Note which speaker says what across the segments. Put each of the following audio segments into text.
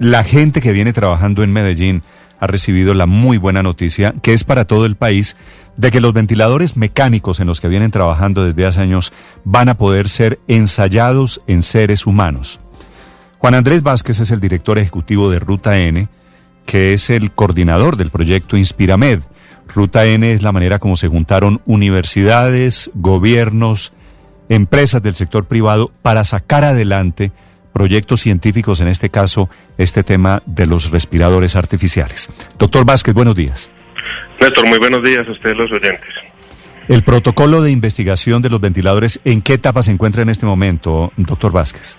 Speaker 1: La gente que viene trabajando en Medellín ha recibido la muy buena noticia, que es para todo el país, de que los ventiladores mecánicos en los que vienen trabajando desde hace años van a poder ser ensayados en seres humanos. Juan Andrés Vázquez es el director ejecutivo de Ruta N, que es el coordinador del proyecto Inspiramed. Ruta N es la manera como se juntaron universidades, gobiernos, empresas del sector privado para sacar adelante proyectos científicos, en este caso, este tema de los respiradores artificiales. Doctor Vázquez, buenos días.
Speaker 2: Néstor, muy buenos días a ustedes los oyentes.
Speaker 1: El protocolo de investigación de los ventiladores, ¿en qué etapa se encuentra en este momento, doctor Vázquez?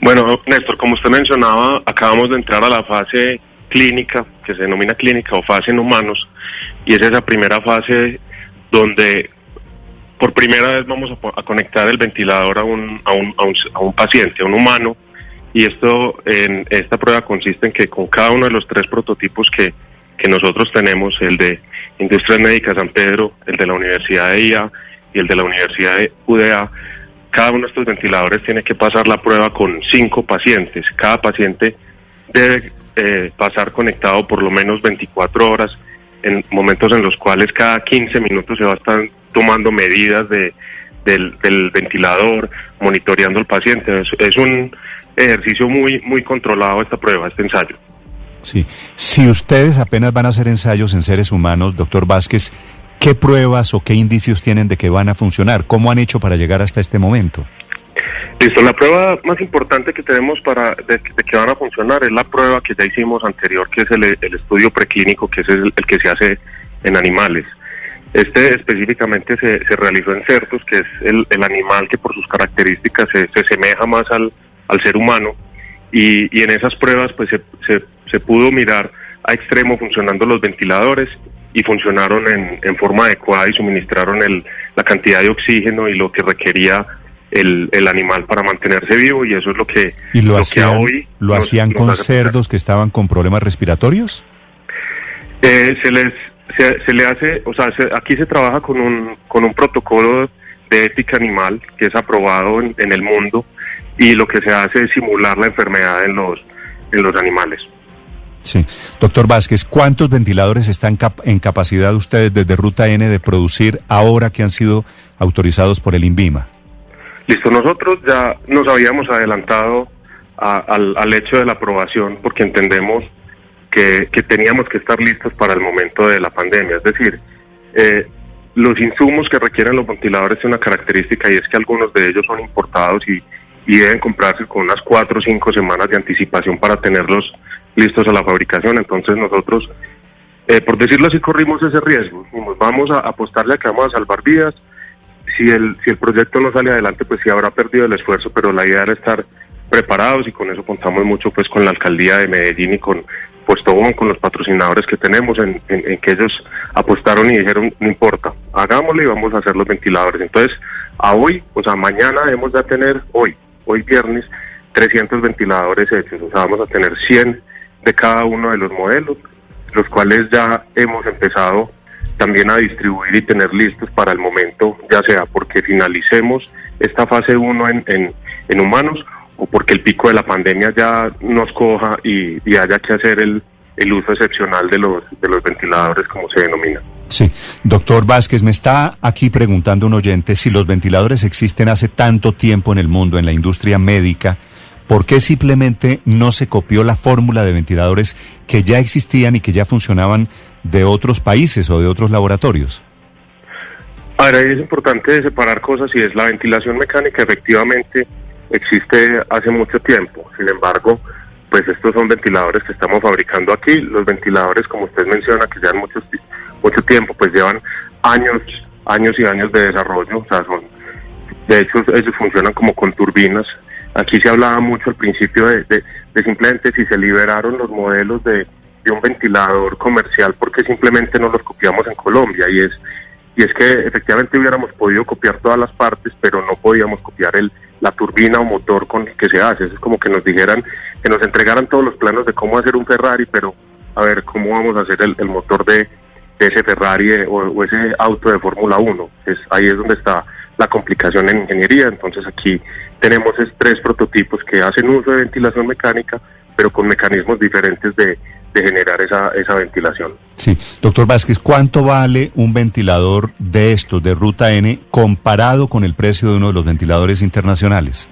Speaker 2: Bueno, Néstor, como usted mencionaba, acabamos de entrar a la fase clínica, que se denomina clínica o fase en humanos, y es esa primera fase donde por primera vez vamos a, conectar el ventilador a un, a, un, a, un, paciente, a un humano, y esto en esta prueba consiste en que con cada uno de los tres prototipos que, que nosotros tenemos, el de Industrias Médicas San Pedro, el de la Universidad de IA y el de la Universidad de UDA, cada uno de estos ventiladores tiene que pasar la prueba con cinco pacientes. Cada paciente debe eh, pasar conectado por lo menos 24 horas en momentos en los cuales cada 15 minutos se va a estar tomando medidas de, del, ventilador, monitoreando al paciente. Es, un ejercicio muy, muy controlado esta prueba, este ensayo.
Speaker 1: Sí, si ustedes apenas van a hacer ensayos en seres humanos, doctor Vázquez, ¿qué pruebas o qué indicios tienen de que van a funcionar? ¿Cómo han hecho para llegar hasta este momento?
Speaker 2: Listo, la prueba más importante que tenemos para de, que van a funcionar es la prueba que ya hicimos anterior, que es el, estudio preclínico, que es el, que se hace en animales. Este específicamente se, se realizó en cerdos, que es el, animal que por sus características se, se asemeja más al, al, ser humano, y, y, en esas pruebas pues se, se, pudo mirar a extremo funcionando los ventiladores y funcionaron en, en forma adecuada y suministraron el, la cantidad de oxígeno y lo que requería el, el, animal para mantenerse vivo. Y eso es lo que,
Speaker 1: ¿Y lo, hacían, hoy... ¿Lo hacían con cerdos que estaban con problemas respiratorios?
Speaker 2: Eh, se les se, le hace, o sea, aquí se trabaja con un, con un protocolo de ética animal que es aprobado en, en, el mundo y lo que se hace es simular la enfermedad en los, en los animales.
Speaker 1: Sí. Doctor Vázquez, ¿cuántos ventiladores están en capacidad ustedes desde Ruta N de producir ahora que han sido autorizados por el INVIMA?
Speaker 2: Listo, nosotros ya nos habíamos adelantado al, al, hecho de la aprobación porque entendemos que, teníamos que estar listos para el momento de la pandemia. Es decir, eh, los insumos que requieren los ventiladores tienen una característica y es que algunos de ellos son importados y, y deben comprarse con unas cuatro o cinco semanas de anticipación para tenerlos listos a la fabricación. Entonces nosotros, eh, por decirlo así, corrimos ese riesgo. Vamos a apostarle a que vamos a salvar vidas si el, si el proyecto no sale adelante, pues sí habrá perdido el esfuerzo, pero la idea era estar preparados y con eso contamos mucho pues con la alcaldía de Medellín y con Puesto con los patrocinadores que tenemos, en, que ellos apostaron y dijeron, no importa, hagámoslo y vamos a hacer los ventiladores. Entonces, a hoy, o sea, mañana debemos de tener, hoy, hoy viernes, 300 ventiladores hechos, o sea, vamos a tener 100 de cada uno de los modelos, los cuales ya hemos empezado también a distribuir y tener listos para el momento, ya sea porque finalicemos esta fase 1 en, en, humanos o porque el pico de la pandemia ya nos coja y, haya que hacer el, el uso excepcional de los, de los ventiladores, como se denomina.
Speaker 1: Sí, doctor Vázquez, me está aquí preguntando un oyente si los ventiladores existen hace tanto tiempo en el mundo, en la industria médica, ¿por qué simplemente no se copió la fórmula de ventiladores que ya existían y que ya funcionaban de otros países o de otros laboratorios?
Speaker 2: Ahora es importante separar cosas y es la ventilación mecánica efectivamente existe hace mucho tiempo. Sin embargo, pues estos son ventiladores que estamos fabricando aquí. Los ventiladores, como usted menciona, que llevan mucho, mucho tiempo, pues llevan años, años y años de desarrollo. O sea, son, de hecho, ellos funcionan como con turbinas Aquí se hablaba mucho al principio de, de, simplemente si se liberaron los modelos de, de, un ventilador comercial porque simplemente no los copiamos en Colombia y es y es que efectivamente hubiéramos podido copiar todas las partes, pero no podíamos copiar el la turbina o motor con que se hace. Es como que nos dijeran, que nos entregaran todos los planos de cómo hacer un Ferrari, pero a ver cómo vamos a hacer el, el motor de, ese Ferrari eh, o, ese auto de Fórmula 1. Es, ahí es donde está la complicación en ingeniería. Entonces aquí tenemos tres prototipos que hacen uso de ventilación mecánica, pero con mecanismos diferentes de, de generar esa, esa ventilación.
Speaker 1: Sí, doctor Vázquez, ¿cuánto vale un ventilador de estos, de ruta N, comparado con el precio de uno de los ventiladores internacionales?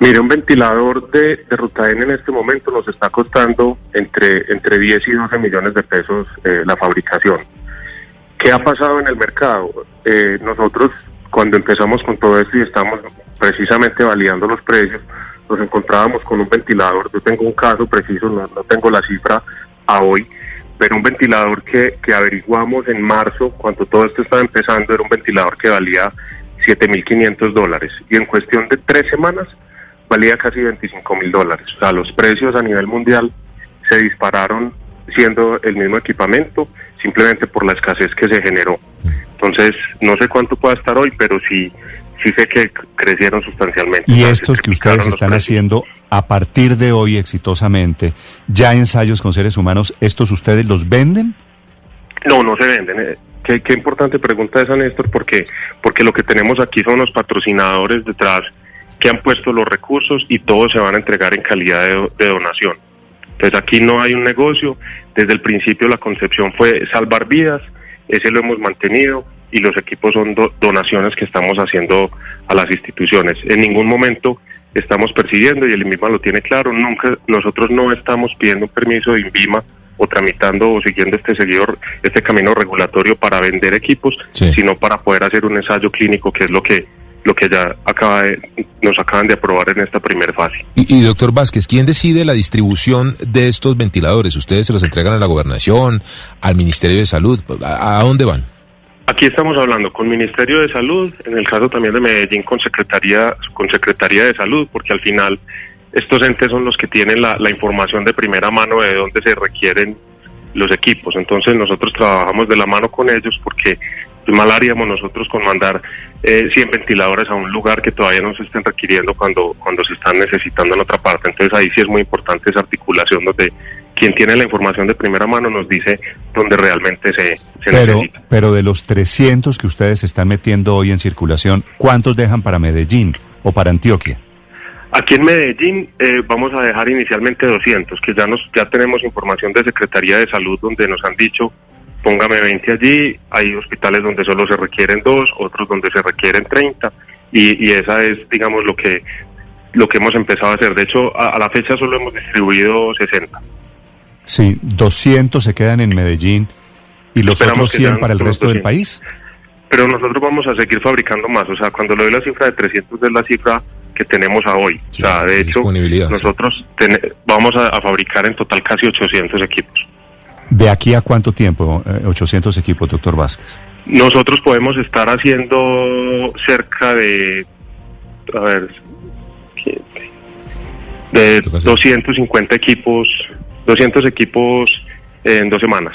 Speaker 2: Mire, un ventilador de, ruta N en este momento nos está costando entre, entre 10 y 12 millones de pesos eh, la fabricación. ¿Qué ha pasado en el mercado? Eh, nosotros cuando empezamos con todo esto y estamos precisamente validando los precios, nos encontrábamos con un ventilador, yo tengo un caso preciso, no, tengo la cifra a hoy, pero un ventilador que, que averiguamos en marzo, cuando todo esto estaba empezando, era un ventilador que valía 7.500 dólares y en cuestión de tres semanas valía casi 25 mil dólares. O sea, los precios a nivel mundial se dispararon siendo el mismo equipamiento, simplemente por la escasez que se generó. Entonces, no sé cuánto pueda estar hoy, pero sí, sí sé que crecieron sustancialmente.
Speaker 1: Y estos que ustedes están haciendo a partir de hoy exitosamente, ya ensayos con seres humanos, ¿estos ustedes los venden?
Speaker 2: No, no se venden. Eh, qué, qué importante pregunta esa, Néstor, porque, porque lo que tenemos aquí son los patrocinadores detrás que han puesto los recursos y todos se van a entregar en calidad de, donación. Entonces aquí no hay un negocio, desde el principio la concepción fue salvar vidas, ese lo hemos mantenido y los equipos son donaciones que estamos haciendo a las instituciones. En ningún momento estamos persiguiendo y el INVIMA lo tiene claro, nunca nosotros no estamos pidiendo un permiso de INVIMA o tramitando o siguiendo este seguidor, este camino regulatorio para vender equipos, sino para poder hacer un ensayo clínico, que es lo que lo que ya acaba nos acaban de aprobar en esta primera fase.
Speaker 3: Y, doctor Vázquez, ¿quién decide la distribución de estos ventiladores? ¿Ustedes se los entregan a la gobernación, al Ministerio de Salud? ¿A, dónde van?
Speaker 2: Aquí estamos hablando con Ministerio de Salud, en el caso también de Medellín con Secretaría, con Secretaría de Salud, porque al final estos entes son los que tienen la, información de primera mano de dónde se requieren los equipos. Entonces nosotros trabajamos de la mano con ellos porque mal haríamos nosotros con mandar eh, 100 ventiladores a un lugar que todavía no se estén requiriendo cuando, cuando se están necesitando en otra parte. Entonces ahí sí es muy importante esa articulación donde quien tiene la información de primera mano nos dice dónde realmente se, se
Speaker 1: pero, necesita. Pero de los 300 que ustedes están metiendo hoy en circulación, ¿cuántos dejan para Medellín o para Antioquia?
Speaker 2: Aquí en Medellín eh, vamos a dejar inicialmente 200, que ya nos ya tenemos información de Secretaría de Salud donde nos han dicho póngame 20 allí, hay hospitales donde solo se requieren dos, otros donde se requieren 30 y, y esa es, digamos, lo que lo que hemos empezado a hacer. De hecho, a, la fecha solo hemos distribuido 60.
Speaker 1: Sí, 200 se quedan en Medellín y los otros 100 para el resto del país.
Speaker 2: Pero nosotros vamos a seguir fabricando más. O sea, cuando le doy la cifra de 300 es la cifra que tenemos a hoy. o sea, de hecho, nosotros vamos a fabricar en total casi 800 equipos.
Speaker 1: ¿De aquí a cuánto tiempo, 800 eh, equipos, doctor Vázquez?
Speaker 2: Nosotros podemos estar haciendo cerca de, a ver, de 250 equipos, 200 equipos en dos semanas.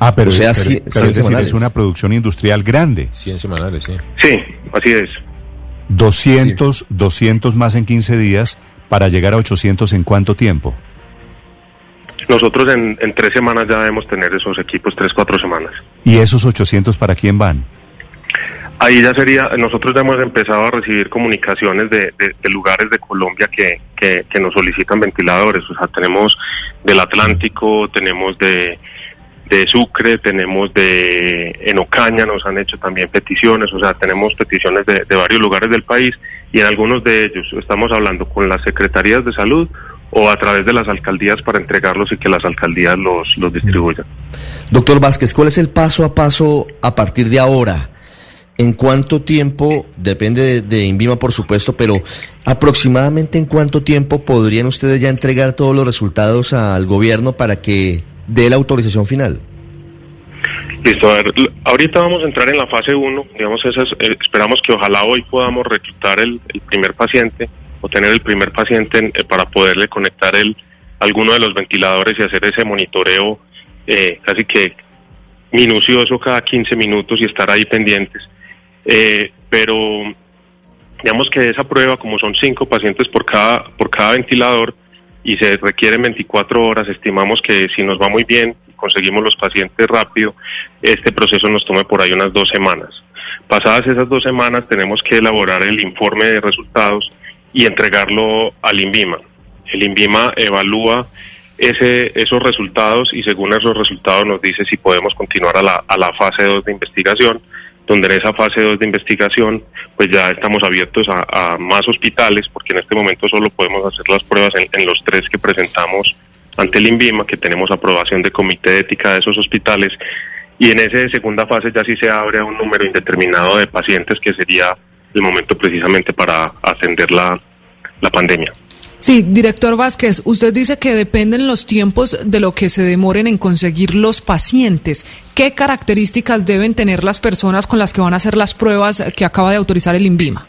Speaker 1: Ah, pero, sea, es, es una producción industrial grande.
Speaker 3: 100 semanales, sí.
Speaker 2: Sí, así es.
Speaker 1: 200, 200 más en 15 días para llegar a 800 en cuánto tiempo?
Speaker 2: Nosotros en, tres semanas ya debemos tener esos equipos, tres, cuatro semanas.
Speaker 1: ¿Y esos 800 para quién van?
Speaker 2: Ahí ya sería, nosotros ya hemos empezado a recibir comunicaciones de, lugares de Colombia que, que, nos solicitan ventiladores. O sea, tenemos del Atlántico, tenemos de, de Sucre, tenemos de en Ocaña, nos han hecho también peticiones, o sea, tenemos peticiones de, varios lugares del país y en algunos de ellos estamos hablando con las secretarías de salud o a través de las alcaldías para entregarlos y que las alcaldías los, los distribuyan.
Speaker 3: Doctor Vázquez, ¿cuál es el paso a paso a partir de ahora? ¿En cuánto tiempo, depende de, Invima por supuesto, pero aproximadamente en cuánto tiempo podrían ustedes ya entregar todos los resultados al gobierno para que dé la autorización final?
Speaker 2: Listo, a ver, ahorita vamos a entrar en la fase 1, digamos, esas, eh, esperamos que ojalá hoy podamos reclutar el, primer paciente o tener el primer paciente eh, para poderle conectar el, alguno de los ventiladores y hacer ese monitoreo eh, casi que minucioso cada 15 minutos y estar ahí pendientes. Eh, pero digamos que esa prueba, como son cinco pacientes por cada, por cada ventilador y se requieren 24 horas, estimamos que si nos va muy bien, conseguimos los pacientes rápido, este proceso nos tome por ahí unas dos semanas. Pasadas esas dos semanas tenemos que elaborar el informe de resultados y entregarlo al INVIMA. El INVIMA evalúa ese, esos resultados y según esos resultados nos dice si podemos continuar a la, a la fase 2 de investigación, donde en esa fase 2 de investigación pues ya estamos abiertos a, más hospitales porque en este momento solo podemos hacer las pruebas en, los tres que presentamos ante el INVIMA, que tenemos aprobación de comité de ética de esos hospitales y en esa segunda fase ya sí se abre a un número indeterminado de pacientes que sería el momento precisamente para atender la, la pandemia.
Speaker 4: Sí, director Vázquez, usted dice que dependen los tiempos de lo que se demoren en conseguir los pacientes. ¿Qué características deben tener las personas con las que van a hacer las pruebas que acaba de autorizar el INVIMA?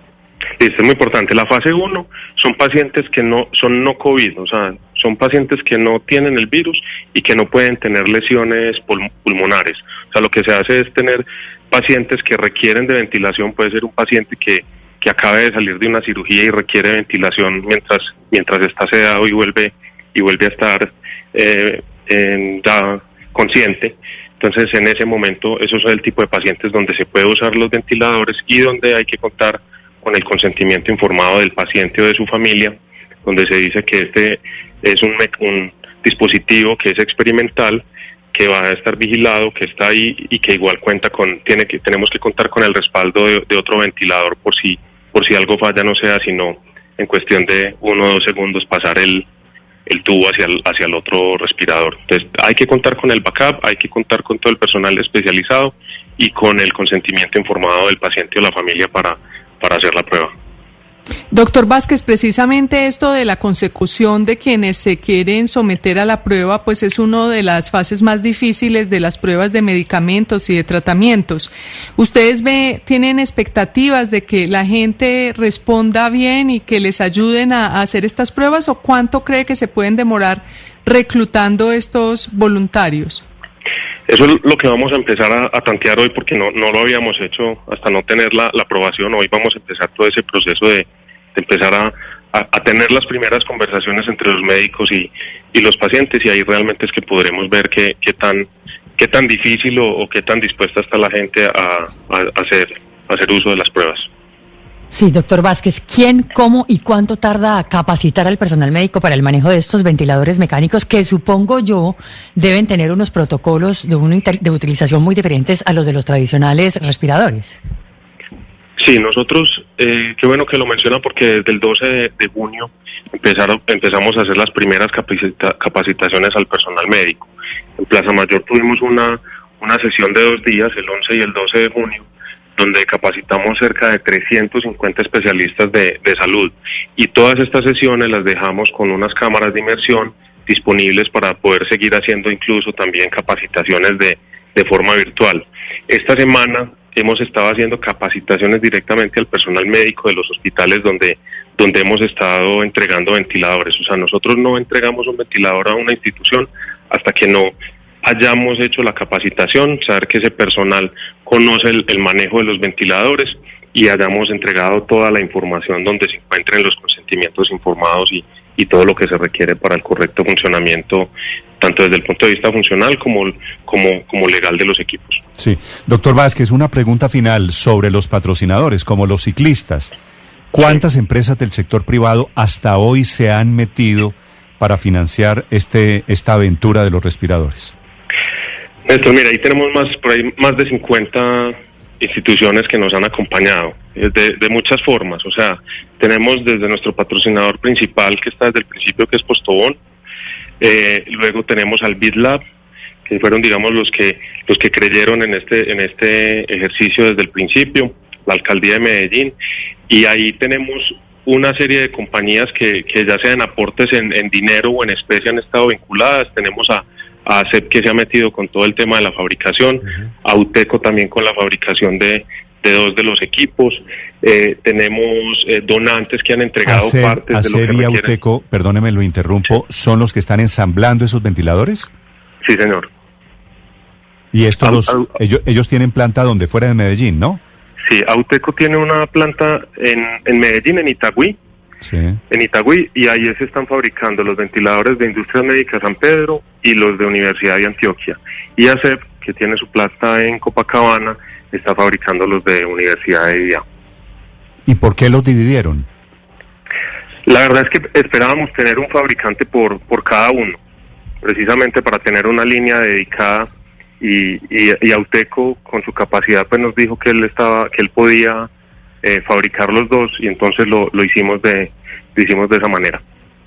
Speaker 2: Esto es muy importante. La fase 1 son pacientes que no son no COVID, o sea, son pacientes que no tienen el virus y que no pueden tener lesiones pulmonares. O sea, lo que se hace es tener pacientes que requieren de ventilación, puede ser un paciente que que acabe de salir de una cirugía y requiere ventilación mientras mientras está sedado y vuelve y vuelve a estar eh, ya consciente. Entonces, en ese momento, esos son el tipo de pacientes donde se puede usar los ventiladores y donde hay que contar con el consentimiento informado del paciente o de su familia, donde se dice que este es un, un dispositivo que es experimental, que va a estar vigilado, que está ahí y que igual cuenta con, tiene que, tenemos que contar con el respaldo de otro ventilador por si por si algo falla no sea sino en cuestión de uno o dos segundos pasar el, el tubo hacia el, hacia el otro respirador. Entonces hay que contar con el backup, hay que contar con todo el personal especializado y con el consentimiento informado del paciente o la familia para, para hacer la prueba.
Speaker 4: Doctor Vázquez, precisamente esto de la consecución de quienes se quieren someter a la prueba, pues es una de las fases más difíciles de las pruebas de medicamentos y de tratamientos. ¿Ustedes ve, tienen expectativas de que la gente responda bien y que les ayuden a, hacer estas pruebas o cuánto cree que se pueden demorar reclutando estos voluntarios?
Speaker 2: Eso es lo que vamos a empezar a, tantear hoy porque no, no lo habíamos hecho hasta no tener la aprobación. Hoy vamos a empezar todo ese proceso de, empezar a, a, tener las primeras conversaciones entre los médicos y, y, los pacientes y ahí realmente es que podremos ver qué, qué tan qué tan difícil o, qué tan dispuesta está la gente a, a, hacer, hacer uso de las pruebas.
Speaker 5: Sí, doctor Vázquez, ¿quién, cómo y cuánto tarda a capacitar al personal médico para el manejo de estos ventiladores mecánicos que supongo yo deben tener unos protocolos de, de utilización muy diferentes a los de los tradicionales respiradores?
Speaker 2: Sí, nosotros, eh, qué bueno que lo menciona porque desde el 12 de, junio empezaron, empezamos a hacer las primeras capacitaciones al personal médico. En Plaza Mayor tuvimos una, una sesión de dos días, el 11 y el 12 de junio, donde capacitamos cerca de 350 especialistas de, de salud. Y todas estas sesiones las dejamos con unas cámaras de inmersión disponibles para poder seguir haciendo incluso también capacitaciones de, de forma virtual. Esta semana hemos estado haciendo capacitaciones directamente al personal médico de los hospitales donde, donde hemos estado entregando ventiladores. O sea, nosotros no entregamos un ventilador a una institución hasta que no hayamos hecho la capacitación, saber que ese personal conoce el, el manejo de los ventiladores y hayamos entregado toda la información donde se encuentren los consentimientos informados y, y todo lo que se requiere para el correcto funcionamiento, tanto desde el punto de vista funcional como, como, como legal de los equipos.
Speaker 1: Sí, doctor Vázquez, una pregunta final sobre los patrocinadores, como los ciclistas. ¿Cuántas empresas del sector privado hasta hoy se han metido para financiar este, esta aventura de los respiradores?
Speaker 2: Néstor, mira, ahí tenemos más, por ahí más de 50 instituciones que nos han acompañado eh, de, muchas formas. O sea, tenemos desde nuestro patrocinador principal, que está desde el principio, que es Postobón. Eh, luego tenemos al BitLab, que fueron, digamos, los que los que creyeron en este en este ejercicio desde el principio. La alcaldía de Medellín y ahí tenemos una serie de compañías que, que ya sean aportes en, en dinero o en especie han estado vinculadas. Tenemos a a que se ha metido con todo el tema de la fabricación, a UTECO también con la fabricación de, de dos de los equipos. Eh, tenemos eh, donantes que han entregado
Speaker 1: Acer,
Speaker 2: partes
Speaker 1: Acer
Speaker 2: de lo que.
Speaker 1: Auteco, perdóneme, lo interrumpo, ¿son los que están ensamblando esos ventiladores?
Speaker 2: Sí, señor.
Speaker 1: Y estos
Speaker 2: au-
Speaker 1: ellos, ellos tienen planta donde fuera de Medellín, ¿no?
Speaker 2: Sí, Auteco tiene una planta en, en Medellín, en Itagüí,
Speaker 1: Sí.
Speaker 2: en Itagüí, y ahí se están fabricando los ventiladores de Industrias Médicas San Pedro y los de Universidad de Antioquia. Y ACEP, que tiene su planta en Copacabana, está fabricando los de Universidad de Vía.
Speaker 1: ¿Y por qué los dividieron?
Speaker 2: La verdad es que esperábamos tener un fabricante por, por cada uno, precisamente para tener una línea dedicada y, y, y Auteco con su capacidad pues nos dijo que él estaba, que él podía eh, fabricar los dos y entonces lo, lo hicimos de, lo hicimos de esa manera.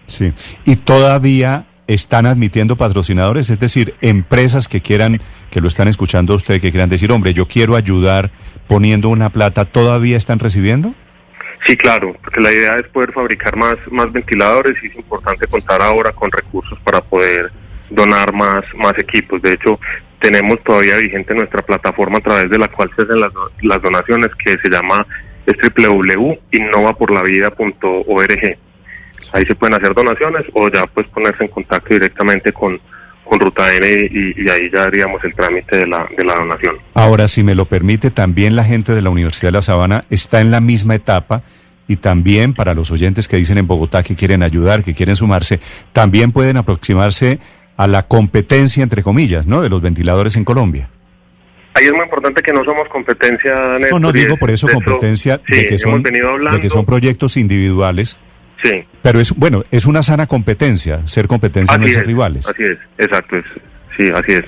Speaker 1: Sí. ¿Y todavía están admitiendo patrocinadores? Es decir, empresas que quieran, que lo están escuchando a usted, que quieran decir, hombre, yo quiero ayudar poniendo una plata, ¿todavía están recibiendo?
Speaker 2: Sí, claro, porque la idea es poder fabricar más, más ventiladores y es importante contar ahora con recursos para poder donar más, más equipos. De hecho, tenemos todavía vigente nuestra plataforma a través de la cual se hacen las, las donaciones que se llama www.innovaporlavida.org. Ahí se pueden hacer donaciones o ya pues ponerse en contacto directamente con, con Ruta N y, y ahí ya haríamos el trámite de la, de la donación.
Speaker 1: Ahora, si me lo permite, también la gente de la Universidad de La Sabana está en la misma etapa y también para los oyentes que dicen en Bogotá que quieren ayudar, que quieren sumarse, también pueden aproximarse a la competencia, entre comillas, ¿no? De los ventiladores en Colombia.
Speaker 2: Ahí es muy importante que no somos competencia,
Speaker 1: No,
Speaker 2: Néstor,
Speaker 1: no
Speaker 2: y
Speaker 1: digo por eso competencia
Speaker 2: sí,
Speaker 1: de, que son,
Speaker 2: hemos venido hablando,
Speaker 1: de que son proyectos individuales,
Speaker 2: Sí,
Speaker 1: pero es bueno, es una sana competencia, ser competencia no
Speaker 2: así
Speaker 1: es ser
Speaker 2: es,
Speaker 1: rivales.
Speaker 2: Así es, exacto, es, sí, así es.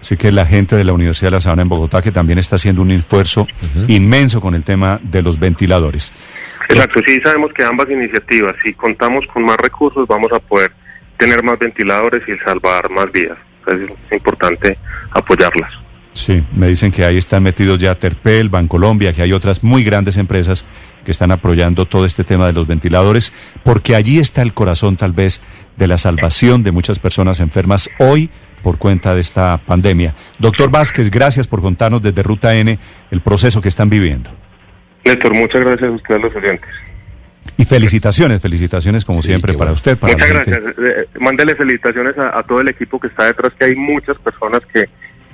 Speaker 1: Así que la gente de la Universidad de La Sabana en Bogotá que también está haciendo un esfuerzo inmenso con el tema de los ventiladores.
Speaker 2: Exacto, sí sabemos que ambas iniciativas, si contamos con más recursos, vamos a poder tener más ventiladores y salvar más vidas. Entonces es importante apoyarlas.
Speaker 1: Sí, me dicen que ahí están metidos ya Terpel, Bancolombia, que hay otras muy grandes empresas que están apoyando todo este tema de los ventiladores, porque allí está el corazón tal vez de la salvación de muchas personas enfermas hoy por cuenta de esta pandemia. Doctor Vázquez, gracias por contarnos desde Ruta N el proceso que están viviendo.
Speaker 2: Néstor, muchas gracias a ustedes los oyentes.
Speaker 1: Y felicitaciones, felicitaciones como
Speaker 3: Sí,
Speaker 1: siempre para
Speaker 3: bueno.
Speaker 1: usted, para
Speaker 2: Muchas
Speaker 1: la gente.
Speaker 2: gracias. Eh, mándele felicitaciones a, a todo el equipo que está detrás, que hay muchas personas que,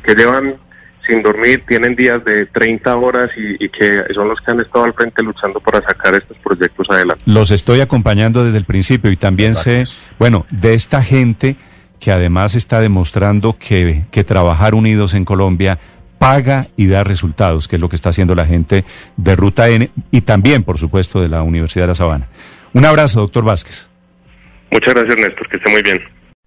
Speaker 2: que llevan sin dormir, tienen días de 30 horas y, y que son los que han estado al frente luchando para sacar estos proyectos adelante.
Speaker 1: Los estoy acompañando desde el principio y también sé, bueno, de esta gente que además está demostrando que, que trabajar unidos en Colombia paga y da resultados, que es lo que está haciendo la gente de Ruta N y también, por supuesto, de la Universidad de La Sabana. Un abrazo, doctor Vázquez.
Speaker 2: Muchas gracias, Néstor, que esté muy bien.